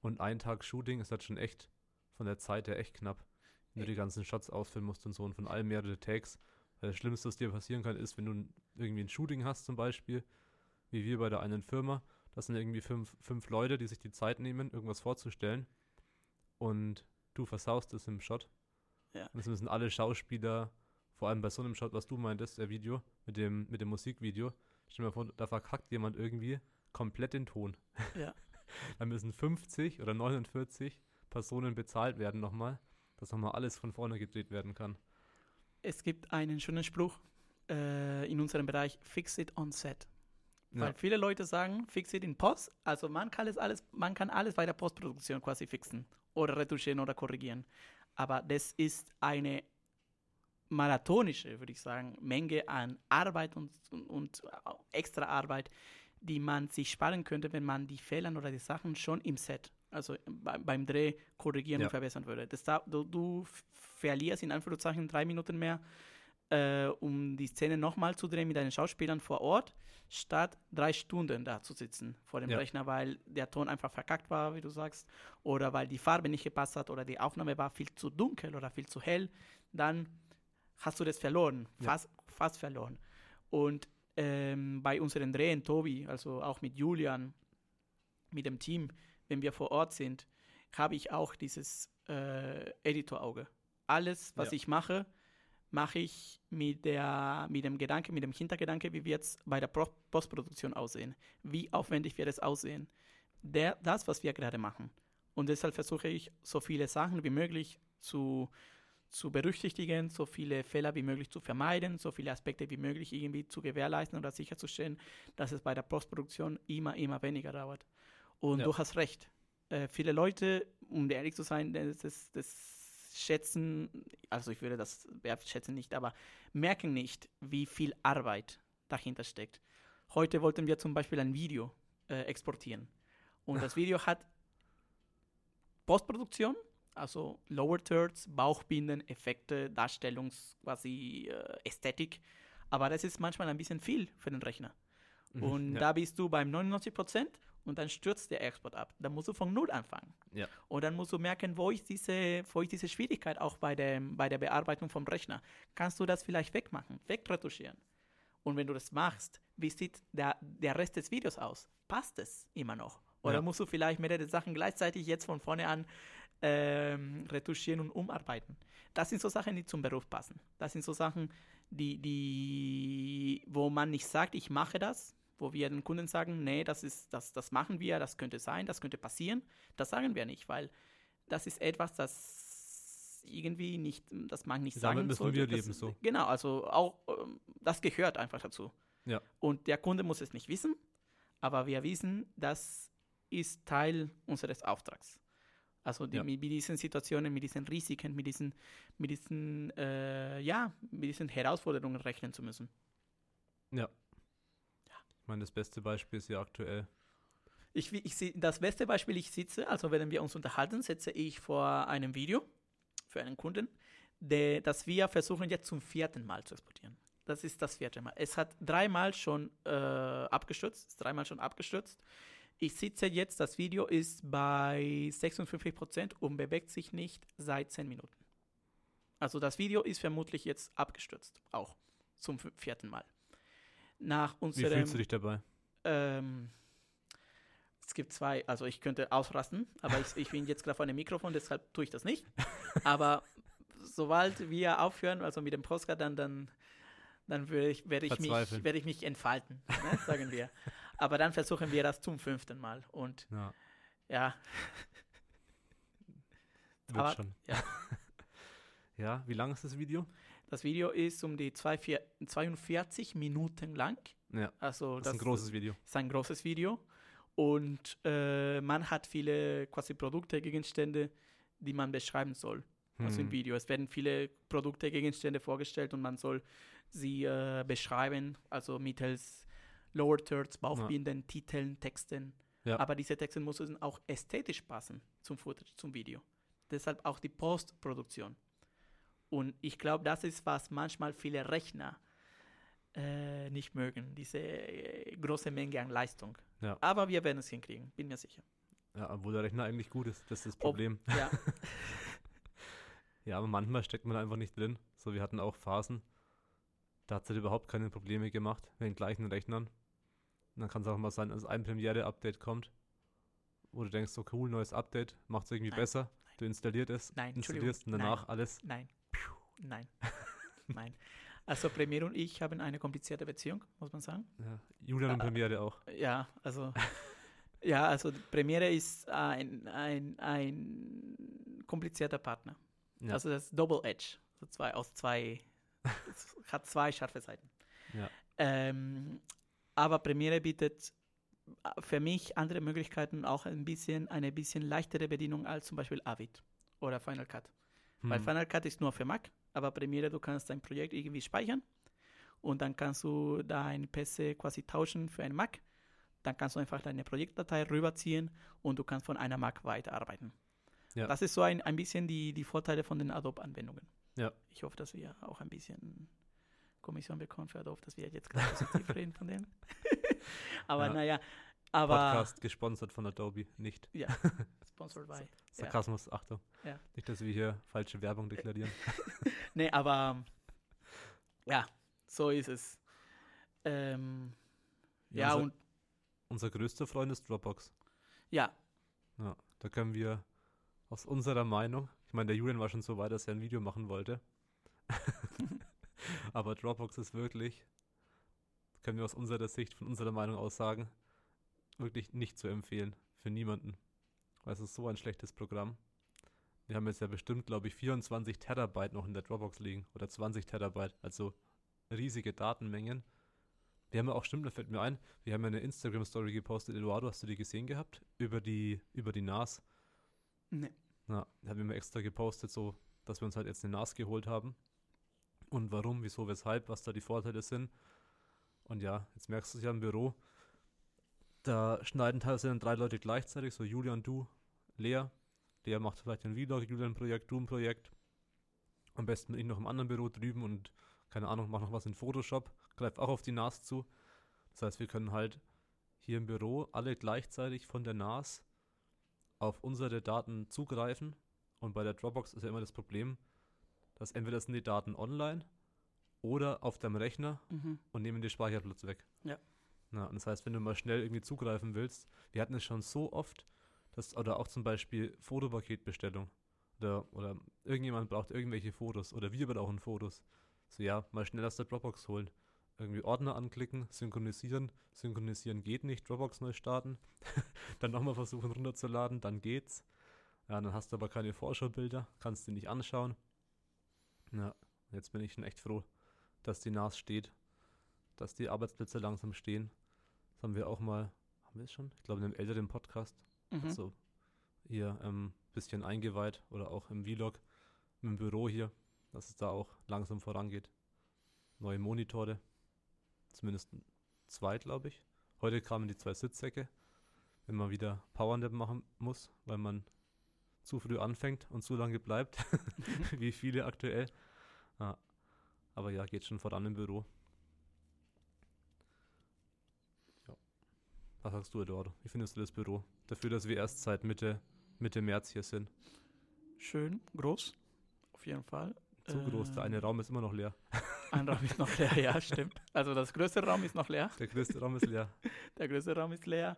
S1: Und ein Tag Shooting ist halt schon echt von der Zeit her echt knapp. Wenn du die ganzen Shots ausfüllen musst und so und von allem mehrere Takes. Weil das Schlimmste, was dir passieren kann, ist, wenn du irgendwie ein Shooting hast zum Beispiel, wie wir bei der einen Firma, das sind irgendwie fünf, fünf Leute, die sich die Zeit nehmen, irgendwas vorzustellen. Und du versaust es im Shot.
S2: Ja.
S1: Und es müssen alle Schauspieler, vor allem bei so einem Shot, was du meintest, der Video, mit dem, mit dem Musikvideo, Stell dir mal vor, da verkackt jemand irgendwie komplett den Ton.
S2: Ja. [LAUGHS]
S1: da müssen 50 oder 49 Personen bezahlt werden nochmal, dass nochmal alles von vorne gedreht werden kann.
S2: Es gibt einen schönen Spruch äh, in unserem Bereich, fix it on set. Weil
S1: Ja.
S2: viele Leute sagen, fix it in Post. Also man kann es alles, man kann alles bei der Postproduktion quasi fixen oder retuschieren oder korrigieren. Aber das ist eine marathonische, würde ich sagen, Menge an Arbeit und, und, und extra Arbeit, die man sich sparen könnte, wenn man die Fehler oder die Sachen schon im Set, also bei, beim Dreh korrigieren
S1: Ja.
S2: und verbessern würde. Das da, du, du verlierst in Anführungszeichen drei Minuten mehr, äh, um die Szene nochmal zu drehen mit deinen Schauspielern vor Ort, statt drei Stunden da zu sitzen vor dem
S1: Ja.
S2: Rechner, weil der Ton einfach verkackt war, wie du sagst, oder weil die Farbe nicht gepasst hat oder die Aufnahme war viel zu dunkel oder viel zu hell, dann hast du das verloren,
S1: Ja.
S2: fast, fast verloren. Und ähm, bei unseren Drehen, Tobi, also auch mit Julian, mit dem Team, wenn wir vor Ort sind, habe ich auch dieses äh, Editorauge. Alles, was
S1: Ja.
S2: ich mache, mache ich mit, der, mit dem Gedanke, mit dem Hintergedanke, wie wird es bei der Pro Postproduktion aussehen, wie aufwendig wird es aussehen. Der, das, was wir gerade machen. Und deshalb versuche ich, so viele Sachen wie möglich zu, zu berücksichtigen, so viele Fehler wie möglich zu vermeiden, so viele Aspekte wie möglich irgendwie zu gewährleisten oder sicherzustellen, dass es bei der Postproduktion immer, immer weniger dauert. Und
S1: Ja.
S2: du hast recht. Äh, viele Leute, um ehrlich zu sein, das, das, das schätzen, also ich würde das wertschätzen nicht, aber merken nicht, wie viel Arbeit dahinter steckt. Heute wollten wir zum Beispiel ein Video äh, exportieren. Und das [LAUGHS] Video hat Postproduktion, also Lower Thirds, Bauchbinden, Effekte, Darstellungs, quasi äh, Ästhetik. Aber das ist manchmal ein bisschen viel für den Rechner. Und
S1: Mhm. ja.
S2: da bist du beim 99% und dann stürzt der Export ab. Dann musst du von Null anfangen.
S1: Ja.
S2: Und dann musst du merken, wo ist diese, wo ist diese Schwierigkeit auch bei, dem, bei der Bearbeitung vom Rechner. Kannst du das vielleicht wegmachen, wegretuschieren? Und wenn du das machst, wie sieht der, der Rest des Videos aus? Passt es immer noch? Oder
S1: Ja.
S2: musst du vielleicht mehrere Sachen gleichzeitig jetzt von vorne an ähm, retuschieren und umarbeiten? Das sind so Sachen, die zum Beruf passen. Das sind so Sachen, die, die, wo man nicht sagt, ich mache das, wo wir den Kunden sagen, nee, das ist, das, das machen wir, das könnte sein, das könnte passieren. Das sagen wir nicht, weil das ist etwas, das irgendwie nicht, das man nicht
S1: Damit
S2: sagen
S1: müssen
S2: sollte.
S1: wir
S2: das,
S1: leben, so.
S2: Genau, also auch, ähm, das gehört einfach dazu.
S1: Ja.
S2: Und der Kunde muss es nicht wissen, aber wir wissen, das ist Teil unseres Auftrags. Also die,
S1: Ja.
S2: mit, mit diesen Situationen, mit diesen Risiken, mit diesen, mit diesen, äh, ja, mit diesen Herausforderungen rechnen zu müssen.
S1: Ja. Ich meine, das beste Beispiel ist ja aktuell.
S2: Ich, ich, das beste Beispiel, ich sitze, also wenn wir uns unterhalten, sitze ich vor einem Video für einen Kunden, der, das wir versuchen jetzt zum vierten Mal zu exportieren. Das ist das vierte Mal. Es hat dreimal schon äh, abgestürzt, dreimal schon abgestürzt. Ich sitze jetzt, das Video ist bei 56% und bewegt sich nicht seit 10 Minuten. Also das Video ist vermutlich jetzt abgestürzt, auch zum vierten Mal. Nach
S1: Wie
S2: unserem
S1: fühlst du dich dabei?
S2: ähm, es gibt zwei, also ich könnte ausrasten, aber ich, ich bin jetzt gerade vor einem Mikrofon, deshalb tue ich das nicht. Aber sobald wir aufhören, also mit dem Postcard, dann, dann, dann werde ich, werde ich, mich, werde ich mich entfalten, ne, sagen wir. Aber dann versuchen wir das zum fünften Mal. Und
S1: Ja,
S2: ja,
S1: wird
S2: Aber-
S1: schon.
S2: ja.
S1: Ja, wie lang ist das Video?
S2: Das Video ist um die zwei, vier, 42 Minuten lang.
S1: Ja,
S2: Also
S1: das ist ein großes Video.
S2: ist ein großes Video und äh, man hat viele quasi Produkte, Gegenstände, die man beschreiben soll. Also im
S1: Hm.
S2: Video. Es werden viele Produkte, Gegenstände vorgestellt und man soll sie äh, beschreiben, also mittels Lower Thirds, Bauchbinden, Titeln, Texten.
S1: Ja.
S2: Aber diese Texte müssen auch ästhetisch passen zum Footage, zum Video. Deshalb auch die Postproduktion. Und ich glaube, das ist, was manchmal viele Rechner äh, nicht mögen, diese äh, große Menge an Leistung.
S1: Ja.
S2: Aber wir werden es hinkriegen, bin mir sicher.
S1: Ja, obwohl der Rechner eigentlich gut ist, das ist das
S2: Ob-
S1: Problem.
S2: Ja, [LAUGHS]
S1: Ja, aber manchmal steckt man einfach nicht drin. So, wir hatten auch Phasen, da hat es halt überhaupt keine Probleme gemacht mit den gleichen Rechnern. Und dann kann es auch mal sein, dass ein Premiere-Update kommt, wo du denkst, so cool, neues Update, macht es irgendwie
S2: Nein,
S1: besser. Du installierst es,
S2: Nein,
S1: installierst und danach alles.
S2: nein, nein, [LAUGHS] nein. Also Premiere und ich haben eine komplizierte Beziehung, muss man sagen.
S1: Ja, Julian und
S2: Ah.
S1: Premiere auch.
S2: Ja, also [LAUGHS] ja, also Premiere ist ein, ein, ein komplizierter Partner.
S1: Ja.
S2: Also das ist Double Edge, so zwei, aus zwei, [LAUGHS] hat zwei scharfe Seiten.
S1: Ja.
S2: Ähm, aber Premiere bietet für mich andere Möglichkeiten, auch ein bisschen eine bisschen leichtere Bedienung als zum Beispiel Avid oder Final Cut. Weil
S1: Hm.
S2: Final Cut ist nur für Mac, aber Premiere, du kannst dein Projekt irgendwie speichern und dann kannst du dein PC quasi tauschen für ein Mac. Dann kannst du einfach deine Projektdatei rüberziehen und du kannst von einer Mac weiterarbeiten.
S1: Ja.
S2: Das ist so ein, ein bisschen die, die Vorteile von den Adobe-Anwendungen.
S1: Ja.
S2: Ich hoffe, dass wir auch ein bisschen Kommission bekommen für Adobe, dass wir jetzt gerade positiv reden von denen. [LAUGHS] aber
S1: Ja.
S2: naja, aber
S1: Podcast gesponsert von Adobe, nicht.
S2: ja, [LAUGHS] sponsored by. Ja.
S1: Sarkasmus, Achtung.
S2: Ja.
S1: Nicht, dass wir hier falsche Werbung deklarieren. [LAUGHS]
S2: Nee, aber ja, so ist es. Ähm, ja,
S1: unser,
S2: und
S1: unser größter Freund ist Dropbox.
S2: ja,
S1: Ja, da können wir aus unserer Meinung, ich meine, der Julian war schon so weit, dass er ein Video machen wollte. [LAUGHS] Aber Dropbox ist wirklich, können wir aus unserer Sicht, von unserer Meinung aus sagen, wirklich nicht zu empfehlen. Für niemanden. Weil es ist so ein schlechtes Programm. Wir haben jetzt ja bestimmt, glaube ich, 24 Terabyte noch in der Dropbox liegen. Oder 20 Terabyte. Also riesige Datenmengen. Wir haben ja auch, stimmt, da fällt mir ein, wir haben ja eine Instagram-Story gepostet. Eduardo, hast du die gesehen gehabt? Über die, über die NAS.
S2: nee.
S1: Na, da haben wir mal extra gepostet, so, dass wir uns halt jetzt eine NAS geholt haben. Und warum, wieso, weshalb, was da die Vorteile sind. Und ja, jetzt merkst du es ja im Büro. Da schneiden teilweise dann drei Leute gleichzeitig, so Julian, du, Lea. Lea macht vielleicht ein Vlog, Julian ein Projekt, du ein Projekt. Am besten bin ich noch im anderen Büro drüben und keine Ahnung, mach noch was in Photoshop, greif auch auf die NAS zu. Das heißt, wir können halt hier im Büro alle gleichzeitig von der NAS auf unsere Daten zugreifen. Und bei der Dropbox ist ja immer das Problem, dass entweder sind die Daten online oder auf deinem Rechner
S2: Mhm.
S1: und nehmen den Speicherplatz weg.
S2: Ja.
S1: Na, und das heißt, wenn du mal schnell irgendwie zugreifen willst, wir hatten es schon so oft, dass, oder auch zum Beispiel Fotopaketbestellung. Oder, oder irgendjemand braucht irgendwelche Fotos oder wir brauchen Fotos. So ja, mal schnell aus der Dropbox holen. Irgendwie Ordner anklicken, synchronisieren. Synchronisieren geht nicht, Dropbox neu starten. [LAUGHS] dann nochmal versuchen runterzuladen, dann geht's. Ja, dann hast du aber keine Vorschaubilder, kannst die nicht anschauen. Ja, jetzt bin ich schon echt froh, dass die NAS steht, dass die Arbeitsplätze langsam stehen. Das haben wir auch mal, haben wir es schon? Ich glaube, in einem älteren Podcast,
S2: Mhm.
S1: so hier ein ähm, bisschen eingeweiht oder auch im Vlog, im Büro hier, dass es da auch langsam vorangeht. Neue Monitore, zumindest zwei, glaube ich. Heute kamen die zwei Sitzsäcke, wenn man wieder Powernap machen muss, weil man zu früh anfängt und zu lange bleibt, [LAUGHS] [LAUGHS] wie viele aktuell. Ja. Aber ja, geht schon voran im Büro. Was sagst du, Eduardo? Wie findest du das Büro? Dafür, dass wir erst seit Mitte, Mitte März hier sind.
S2: Schön, groß, auf jeden Fall.
S1: Zu groß, der eine
S2: Ähm,
S1: Raum ist immer noch leer. [LAUGHS]
S2: Ein Raum ist noch leer, ja, stimmt. Also das größte Raum ist noch leer.
S1: Der größte Raum ist leer. [LAUGHS]
S2: Der größte Raum ist leer.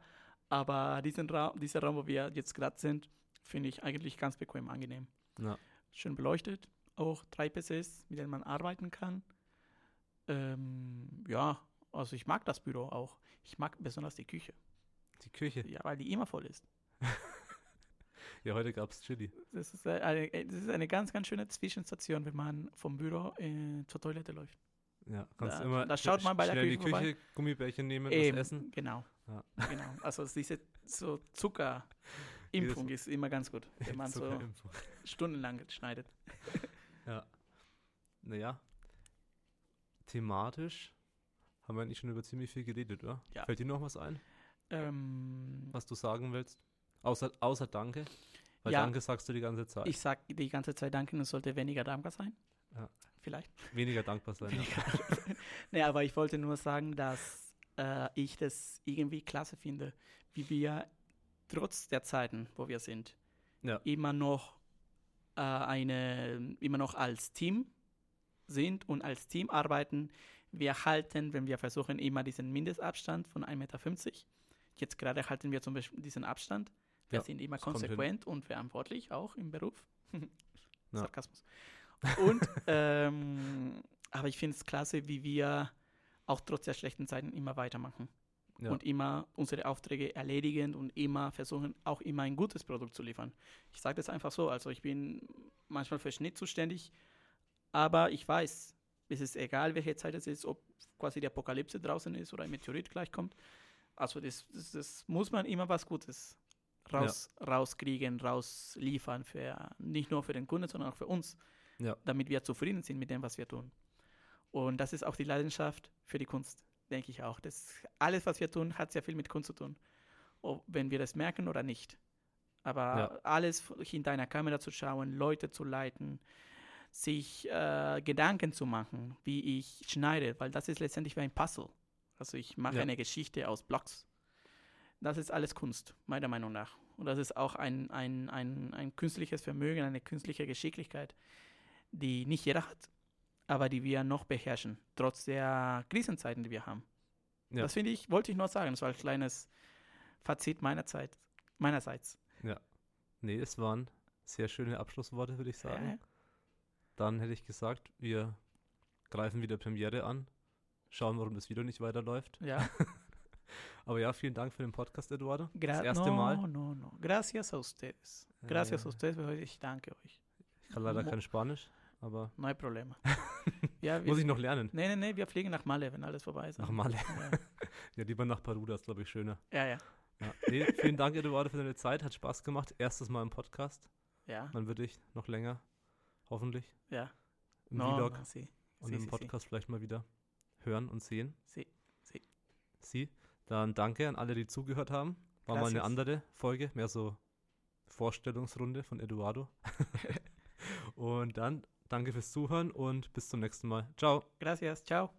S2: Aber diesen Raum, dieser Raum, wo wir jetzt gerade sind, finde ich eigentlich ganz bequem, angenehm.
S1: Ja.
S2: Schön beleuchtet. Auch drei PCs, mit denen man arbeiten kann. Ähm, ja, also ich mag das Büro auch. Ich mag besonders die Küche.
S1: Die Küche.
S2: Ja, weil die immer voll ist. [LAUGHS]
S1: Ja, heute gab es Chili.
S2: Das ist, äh, eine, äh, das ist eine ganz, ganz schöne Zwischenstation, wenn man vom Büro äh, zur Toilette läuft.
S1: Ja, kannst
S2: Da-
S1: immer
S2: da schaut man bei der
S1: in die
S2: Küche vorbei.
S1: Küche, Gummibärchen nehmen,
S2: Eben,
S1: was essen.
S2: Genau.
S1: Ja.
S2: genau. Also diese so Zuckerimpfung [LAUGHS] ist immer ganz gut, wenn man so [LAUGHS] stundenlang schneidet.
S1: Ja. Naja. Thematisch haben wir eigentlich schon über ziemlich viel geredet, oder?
S2: Ja.
S1: Fällt dir noch was ein,
S2: Ähm,
S1: was du sagen willst? Außer, außer Danke. Weil
S2: Ja.
S1: Danke sagst du die ganze Zeit.
S2: ich sage die ganze Zeit Danke, es sollte weniger dankbar sein.
S1: Ja.
S2: Vielleicht.
S1: Weniger dankbar sein. Ja.
S2: Weniger sein. [LAUGHS] nee, aber ich wollte nur sagen, dass äh, ich das irgendwie klasse finde, wie wir trotz der Zeiten, wo wir sind,
S1: Ja.
S2: immer noch äh, eine, immer noch als Team sind und als Team arbeiten. Wir halten, wenn wir versuchen, immer diesen Mindestabstand von 1,50 Meter. Jetzt gerade halten wir zum Beispiel diesen Abstand. Wir
S1: Ja,
S2: sind immer konsequent und verantwortlich, auch im Beruf. [LAUGHS]
S1: Ja.
S2: Sarkasmus. Und ähm, aber ich finde es klasse, wie wir auch trotz der schlechten Zeiten immer weitermachen.
S1: Ja.
S2: Und immer unsere Aufträge erledigen und immer versuchen, auch immer ein gutes Produkt zu liefern. Ich sage das einfach so. Also ich bin manchmal für Schnitt zuständig, aber ich weiß, es ist egal, welche Zeit es ist, ob quasi die Apokalypse draußen ist oder ein Meteorit gleich kommt. Also das, das, das muss man immer was Gutes raus, rauskriegen, rausliefern, für, nicht nur für den Kunden, sondern auch für uns,
S1: Ja.
S2: damit wir zufrieden sind mit dem, was wir tun. Und das ist auch die Leidenschaft für die Kunst, denke ich auch. Das, alles, was wir tun, hat sehr viel mit Kunst zu tun, ob, wenn wir das merken oder nicht. Aber
S1: Ja.
S2: alles hinter einer Kamera zu schauen, Leute zu leiten, sich äh, Gedanken zu machen, wie ich schneide, weil das ist letztendlich wie ein Puzzle. Also ich mache
S1: Ja.
S2: eine Geschichte aus Blocks. Das ist alles Kunst, meiner Meinung nach. Und das ist auch ein, ein, ein, ein künstliches Vermögen, eine künstliche Geschicklichkeit, die nicht jeder hat, aber die wir noch beherrschen, trotz der Krisenzeiten, die wir haben.
S1: Ja.
S2: Das finde ich, wollte ich nur sagen. Das war ein kleines Fazit meiner Zeit, meinerseits.
S1: Nee, es waren sehr schöne Abschlussworte, würde ich sagen. Dann hätte ich gesagt, wir greifen wieder Premiere an, schauen, warum das Video nicht weiterläuft.
S2: Ja. [LAUGHS]
S1: Aber ja, vielen Dank für den Podcast, Eduardo.
S2: Gra
S1: das erste
S2: no,
S1: Mal.
S2: No, no. Gracias a ustedes. Gracias
S1: Ja.
S2: a ustedes. Ich danke euch.
S1: Ich kann leider
S2: Mo-
S1: kein Spanisch, aber
S2: No hay problema. [LAUGHS] ja,
S1: muss ich noch lernen.
S2: Nee, nee, nee, wir fliegen nach Malle, wenn alles vorbei ist.
S1: Nach Malle.
S2: Ja, [LAUGHS]
S1: Ja, lieber nach Peru, das ist, glaube ich, schöner.
S2: ja. ja.
S1: Ja. Nee, vielen Dank, Eduardo, für deine Zeit. Hat Spaß gemacht. Erstes Mal im Podcast.
S2: Ja,
S1: Man wird dich noch länger, hoffentlich,
S2: ja.
S1: im
S2: No,
S1: Vlog
S2: ma, sí.
S1: und
S2: sí,
S1: im
S2: sí.
S1: Podcast vielleicht mal wieder hören und sehen.
S2: Sí, sí.
S1: Sie. Dann danke an alle, die zugehört haben. War mal eine
S2: Gracias.
S1: andere Folge, mehr so Vorstellungsrunde von Eduardo. [LAUGHS] und dann danke fürs Zuhören und bis zum nächsten Mal. Ciao.
S2: Gracias, chao.